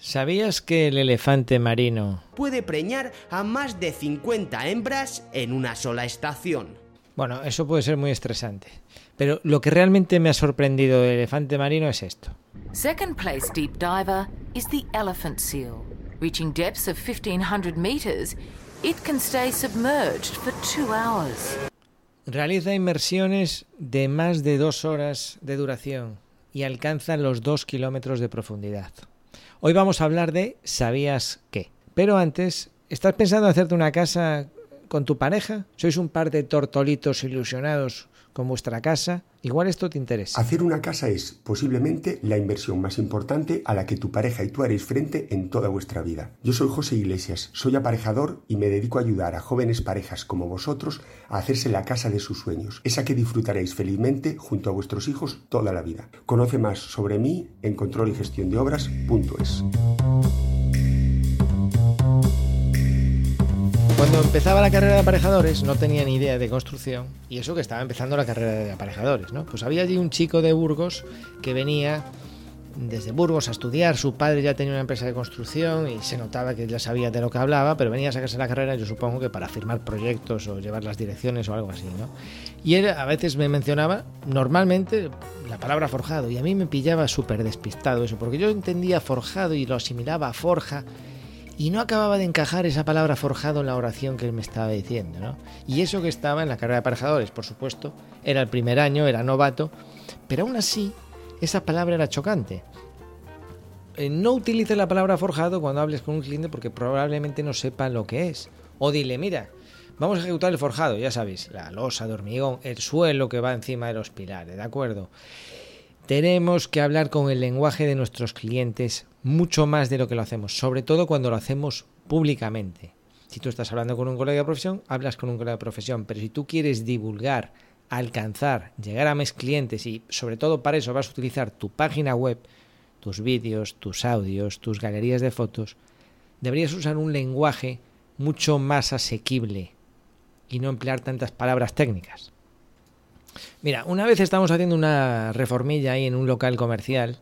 ¿Sabías que el elefante marino puede preñar a más de 50 hembras en una sola estación? Bueno, eso puede ser muy estresante. Pero lo que realmente me ha sorprendido del elefante marino es esto. Second place deep diver is the elephant seal. Reaching depths of 1500 meters, it can stay submerged for two hours. Realiza inmersiones de más de dos horas de duración y alcanza los dos kilómetros de profundidad. Hoy vamos a hablar de ¿sabías qué? Pero antes, ¿estás pensando en hacerte una casa con tu pareja? ¿Sois un par de tortolitos ilusionados con vuestra casa? Igual esto te interesa. Hacer una casa es posiblemente la inversión más importante a la que tu pareja y tú haréis frente en toda vuestra vida. Yo soy José Iglesias, soy aparejador y me dedico a ayudar a jóvenes parejas como vosotros a hacerse la casa de sus sueños, esa que disfrutaréis felizmente junto a vuestros hijos toda la vida. Conoce más sobre mí en control y gestión de obras.es. Cuando empezaba la carrera de aparejadores no tenía ni idea de construcción y eso que estaba empezando la carrera de aparejadores, ¿no? Pues había allí un chico de Burgos que venía desde Burgos a estudiar, su padre ya tenía una empresa de construcción y se notaba que ya sabía de lo que hablaba, pero venía a sacarse la carrera yo supongo que para firmar proyectos o llevar las direcciones o algo así, ¿no? Y él a veces me mencionaba normalmente la palabra forjado y a mí me pillaba súper despistado eso, porque yo entendía forjado y lo asimilaba a forja y no acababa de encajar esa palabra forjado en la oración que él me estaba diciendo, ¿no? Y eso que estaba en la carrera de aparejadores, por supuesto, era el primer año, era novato, pero aún así esa palabra era chocante. Eh, no utilices la palabra forjado cuando hables con un cliente porque probablemente no sepa lo que es. O dile, mira, vamos a ejecutar el forjado, ya sabéis, la losa de hormigón, el suelo que va encima de los pilares, ¿de acuerdo? Tenemos que hablar con el lenguaje de nuestros clientes mucho más de lo que lo hacemos, sobre todo cuando lo hacemos públicamente. Si tú estás hablando con un colega de profesión, hablas con un colega de profesión, pero si tú quieres divulgar, alcanzar, llegar a más clientes y sobre todo para eso vas a utilizar tu página web, tus vídeos, tus audios, tus galerías de fotos, deberías usar un lenguaje mucho más asequible y no emplear tantas palabras técnicas. Mira, una vez estamos haciendo una reformilla ahí en un local comercial,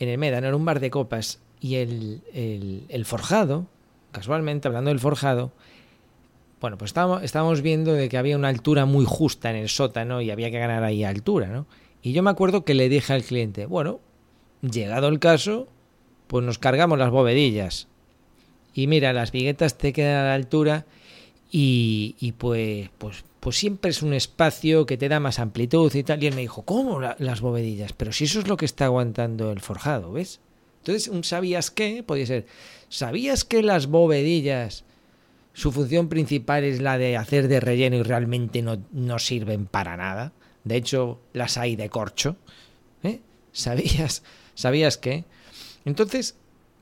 en el Médano, en un bar de copas, y el, el, forjado, casualmente hablando del forjado, bueno, pues estábamos, estábamos, viendo de que había una altura muy justa en el sótano y había que ganar ahí altura, ¿no? Y yo me acuerdo que le dije al cliente, bueno, llegado el caso, pues nos cargamos las bovedillas. Y mira, las viguetas te quedan a la altura y, y pues, pues, pues siempre es un espacio que te da más amplitud y tal. Y él me dijo, ¿cómo las bovedillas? Pero si eso es lo que está aguantando el forjado, ¿ves? Entonces, un ¿sabías qué? Podría ser, ¿sabías que las bovedillas, su función principal es la de hacer de relleno y realmente no, no sirven para nada? De hecho, las hay de corcho. ¿Eh? ¿Sabías, ¿Sabías qué? Entonces,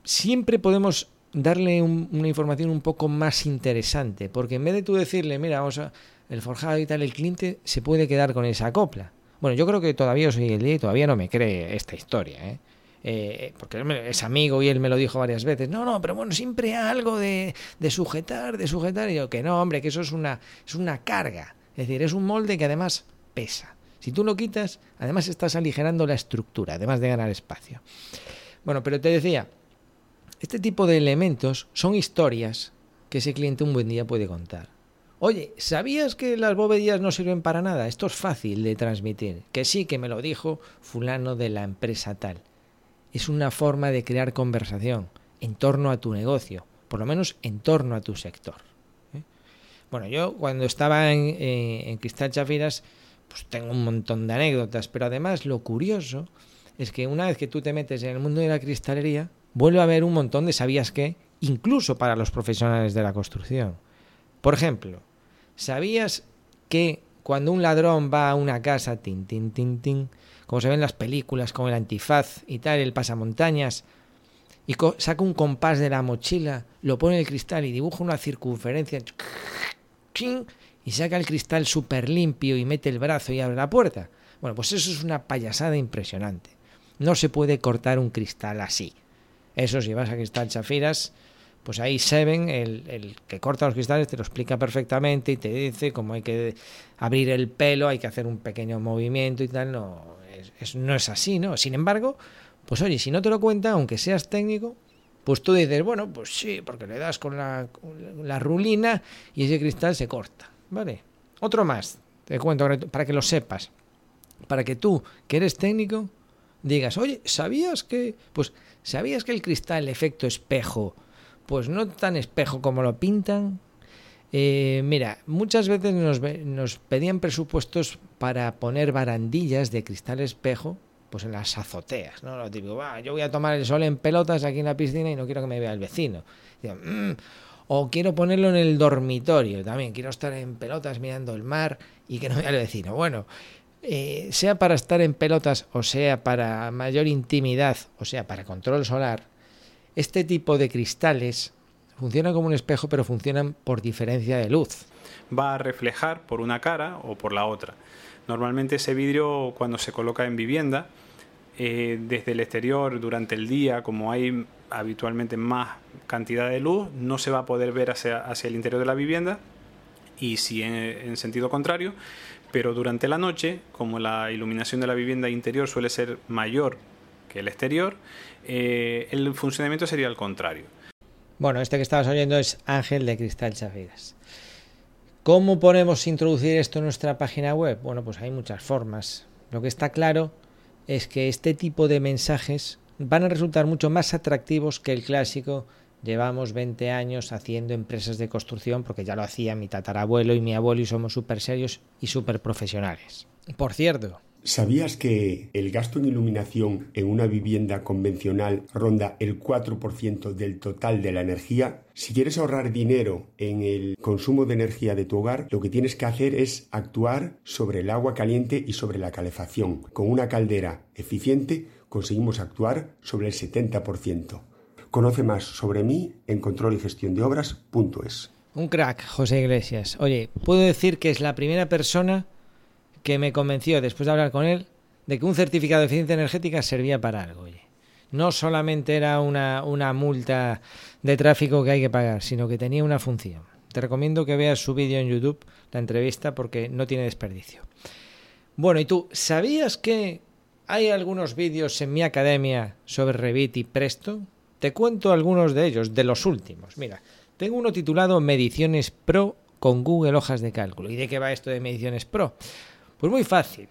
siempre podemos darle una información un poco más interesante, porque en vez de tú decirle, mira, vamos a el forjado y tal, el cliente se puede quedar con esa copla. Bueno, yo creo que todavía soy el día y todavía no me cree esta historia, ¿eh? Eh, porque es amigo y él me lo dijo varias veces. No, no, pero bueno, siempre algo de, de, sujetar, de sujetar. Y yo, que no, hombre, que eso es una, es una carga. Es decir, es un molde que además pesa. Si tú lo quitas, además estás aligerando la estructura, además de ganar espacio. Bueno, pero te decía, este tipo de elementos son historias que ese cliente un buen día puede contar. Oye, ¿sabías que las bovedillas no sirven para nada? Esto es fácil de transmitir. Que sí, que me lo dijo fulano de la empresa tal. Es una forma de crear conversación en torno a tu negocio, por lo menos en torno a tu sector. ¿eh? Bueno, yo cuando estaba en, eh, en Cristal Chafiras, pues tengo un montón de anécdotas, pero además lo curioso es que una vez que tú te metes en el mundo de la cristalería, vuelve a haber un montón de sabías que, incluso para los profesionales de la construcción. Por ejemplo, ¿Sabías que cuando un ladrón va a una casa, tin, como se ve en las películas, con el antifaz y tal, el pasamontañas, y saca un compás de la mochila, lo pone en el cristal y dibuja una circunferencia, y saca el cristal súper limpio y mete el brazo y abre la puerta? Bueno, pues eso es una payasada impresionante. No se puede cortar un cristal así. Eso si vas a Cristal Chafiras, pues ahí Seven, el, el, que corta los cristales, te lo explica perfectamente y te dice cómo hay que abrir el pelo, hay que hacer un pequeño movimiento y tal. No es, no es así, ¿no? Sin embargo, pues oye, si no te lo cuenta, aunque seas técnico, Pues tú dices, bueno, pues sí, porque le das con la, la rulina y ese cristal se corta. ¿Vale? Otro más, te cuento para que lo sepas. Para que tú, que eres técnico, digas, oye, ¿sabías que? Pues, ¿sabías que el cristal, efecto espejo, pues no tan espejo como lo pintan? Eh, mira, muchas veces nos, nos pedían presupuestos para poner barandillas de cristal espejo pues en las azoteas, ¿no? Lo típico, yo voy a tomar el sol en pelotas aquí en la piscina y no quiero que me vea el vecino. Mm", o quiero ponerlo en el dormitorio también, quiero estar en pelotas mirando el mar y que no vea el vecino. Bueno, eh, sea para estar en pelotas o sea para mayor intimidad o sea para control solar, este tipo de cristales funcionan como un espejo pero funcionan por diferencia de luz. Va a reflejar por una cara o por la otra. Normalmente ese vidrio cuando se coloca en vivienda, eh, desde el exterior durante el día, como hay habitualmente más cantidad de luz, no se va a poder ver hacia, hacia el interior de la vivienda y si en, sentido contrario, pero durante la noche, como la iluminación de la vivienda interior suele ser mayor que el exterior, eh, el funcionamiento sería al contrario. Bueno, este que estabas oyendo es Ángel de Cristal Chafiras. ¿Cómo podemos introducir esto en nuestra página web? Bueno, pues hay muchas formas. Lo que está claro es que este tipo de mensajes van a resultar mucho más atractivos que el clásico llevamos 20 años haciendo empresas de construcción porque ya lo hacía mi tatarabuelo y mi abuelo y somos súper serios y súper profesionales. Por cierto, ¿Sabías que el gasto en iluminación en una vivienda convencional ronda el 4% del total de la energía? Si quieres ahorrar dinero en el consumo de energía de tu hogar, lo que tienes que hacer es actuar sobre el agua caliente y sobre la calefacción. Con una caldera eficiente conseguimos actuar sobre el 70%. Conoce más sobre mí en control y gestión de obras.es. Un crack, José Iglesias. Oye, puedo decir que es la primera persona que me convenció, después de hablar con él, de que un certificado de eficiencia energética servía para algo. Oye. No solamente era una, una multa de tráfico que hay que pagar, sino que tenía una función. Te recomiendo que veas su vídeo en YouTube, la entrevista, porque no tiene desperdicio. Bueno, ¿y tú sabías que hay algunos vídeos en mi academia sobre Revit y Presto? Te cuento algunos de ellos, de los últimos. Mira, tengo uno titulado Mediciones Pro con Google Hojas de Cálculo. ¿Y de qué va esto de Mediciones Pro? Pues muy fácil.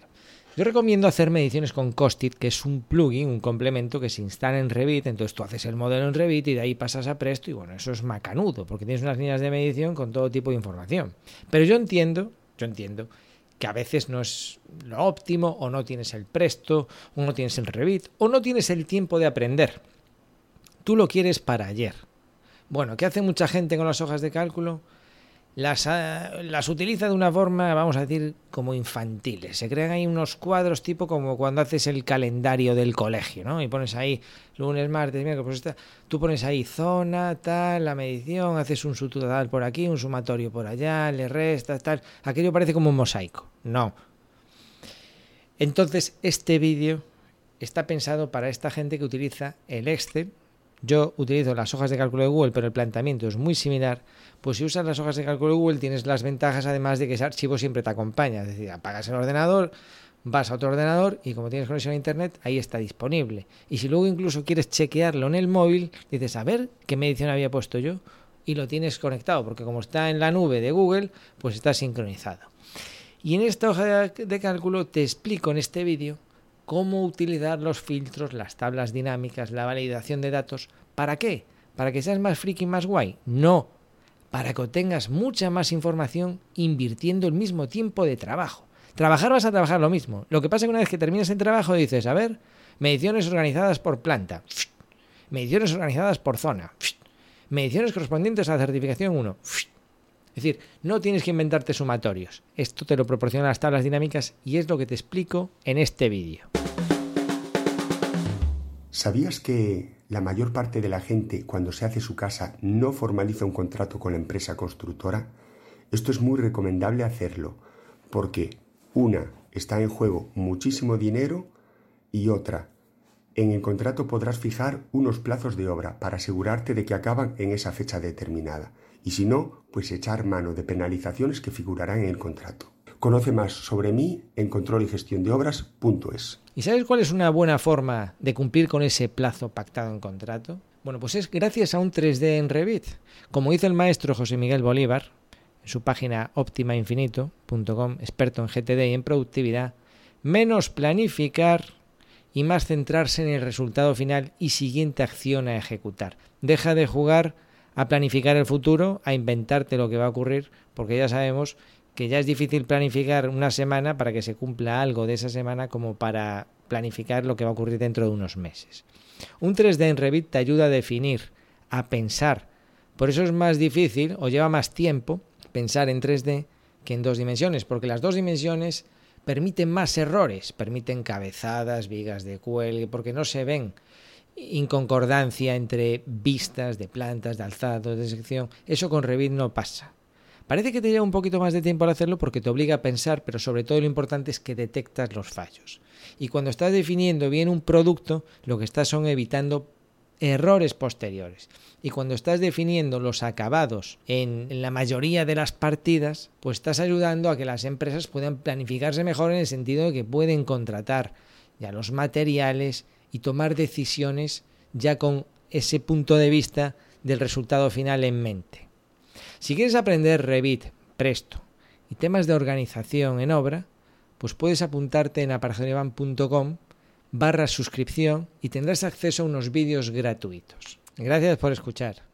Yo recomiendo hacer mediciones con Costit, que es un plugin, un complemento que se instala en Revit, entonces tú haces el modelo en Revit y de ahí pasas a Presto y bueno, eso es macanudo, porque tienes unas líneas de medición con todo tipo de información. Pero yo entiendo, yo entiendo que a veces no es lo óptimo o no tienes el Presto o no tienes el Revit o no tienes el tiempo de aprender. Tú lo quieres para ayer. Bueno, ¿qué hace mucha gente con las hojas de cálculo? las, ah, las utiliza de una forma, vamos a decir, como infantiles. Se crean ahí unos cuadros tipo como cuando haces el calendario del colegio, ¿no? Y pones ahí lunes, martes, miércoles, pues tú pones ahí zona, tal, la medición, haces un sutotal por aquí, un sumatorio por allá, le restas, tal. Aquello parece como un mosaico. No. Entonces, este vídeo está pensado para esta gente que utiliza el Excel. Yo utilizo las hojas de cálculo de Google, pero el planteamiento es muy similar pues si usas las hojas de cálculo de Google tienes las ventajas además de que ese archivo siempre te acompaña. Es decir, apagas el ordenador, vas a otro ordenador y como tienes conexión a internet, ahí está disponible. Y si luego incluso quieres chequearlo en el móvil, dices, a ver qué medición había puesto yo y lo tienes conectado, porque como está en la nube de Google, pues está sincronizado. Y en esta hoja de cálculo te explico en este vídeo cómo utilizar los filtros, las tablas dinámicas, la validación de datos. ¿Para qué? ¿Para que seas más friki y más guay? No, para que obtengas mucha más información invirtiendo el mismo tiempo de trabajo. Trabajar vas a trabajar lo mismo. Lo que pasa es que una vez que terminas el trabajo dices, a ver, mediciones organizadas por planta, mediciones organizadas por zona, mediciones correspondientes a la certificación 1. Es decir, no tienes que inventarte sumatorios. Esto te lo proporcionan las tablas dinámicas y es lo que te explico en este vídeo. ¿Sabías que la mayor parte de la gente cuando se hace su casa no formaliza un contrato con la empresa constructora? Esto es muy recomendable hacerlo porque una, está en juego muchísimo dinero y otra, en el contrato podrás fijar unos plazos de obra para asegurarte de que acaban en esa fecha determinada y si no, pues echar mano de penalizaciones que figurarán en el contrato. Conoce más sobre mí en control y gestión de obras.es. ¿Y sabes cuál es una buena forma de cumplir con ese plazo pactado en contrato? Bueno, pues es gracias a un 3D en Revit. Como dice el maestro José Miguel Bolívar, en su página optimainfinito.com, experto en GTD y en productividad, menos planificar y más centrarse en el resultado final y siguiente acción a ejecutar. Deja de jugar a planificar el futuro, a inventarte lo que va a ocurrir, porque ya sabemos que ya es difícil planificar una semana para que se cumpla algo de esa semana como para planificar lo que va a ocurrir dentro de unos meses. Un 3D en Revit te ayuda a definir, a pensar. Por eso es más difícil o lleva más tiempo pensar en 3D que en dos dimensiones, porque las dos dimensiones permiten más errores, permiten cabezadas, vigas de cuelgue, porque no se ven inconcordancia entre vistas de plantas, de alzado, de sección. Eso con Revit no pasa. Parece que te lleva un poquito más de tiempo al hacerlo porque te obliga a pensar, pero sobre todo lo importante es que detectas los fallos. Y cuando estás definiendo bien un producto, lo que estás son evitando errores posteriores. Y cuando estás definiendo los acabados en la mayoría de las partidas, pues estás ayudando a que las empresas puedan planificarse mejor en el sentido de que pueden contratar ya los materiales y tomar decisiones ya con ese punto de vista del resultado final en mente. Si quieres aprender Revit, Presto y temas de organización en obra, pues puedes apuntarte en aparejadorivan.com barra suscripción y tendrás acceso a unos vídeos gratuitos. Gracias por escuchar.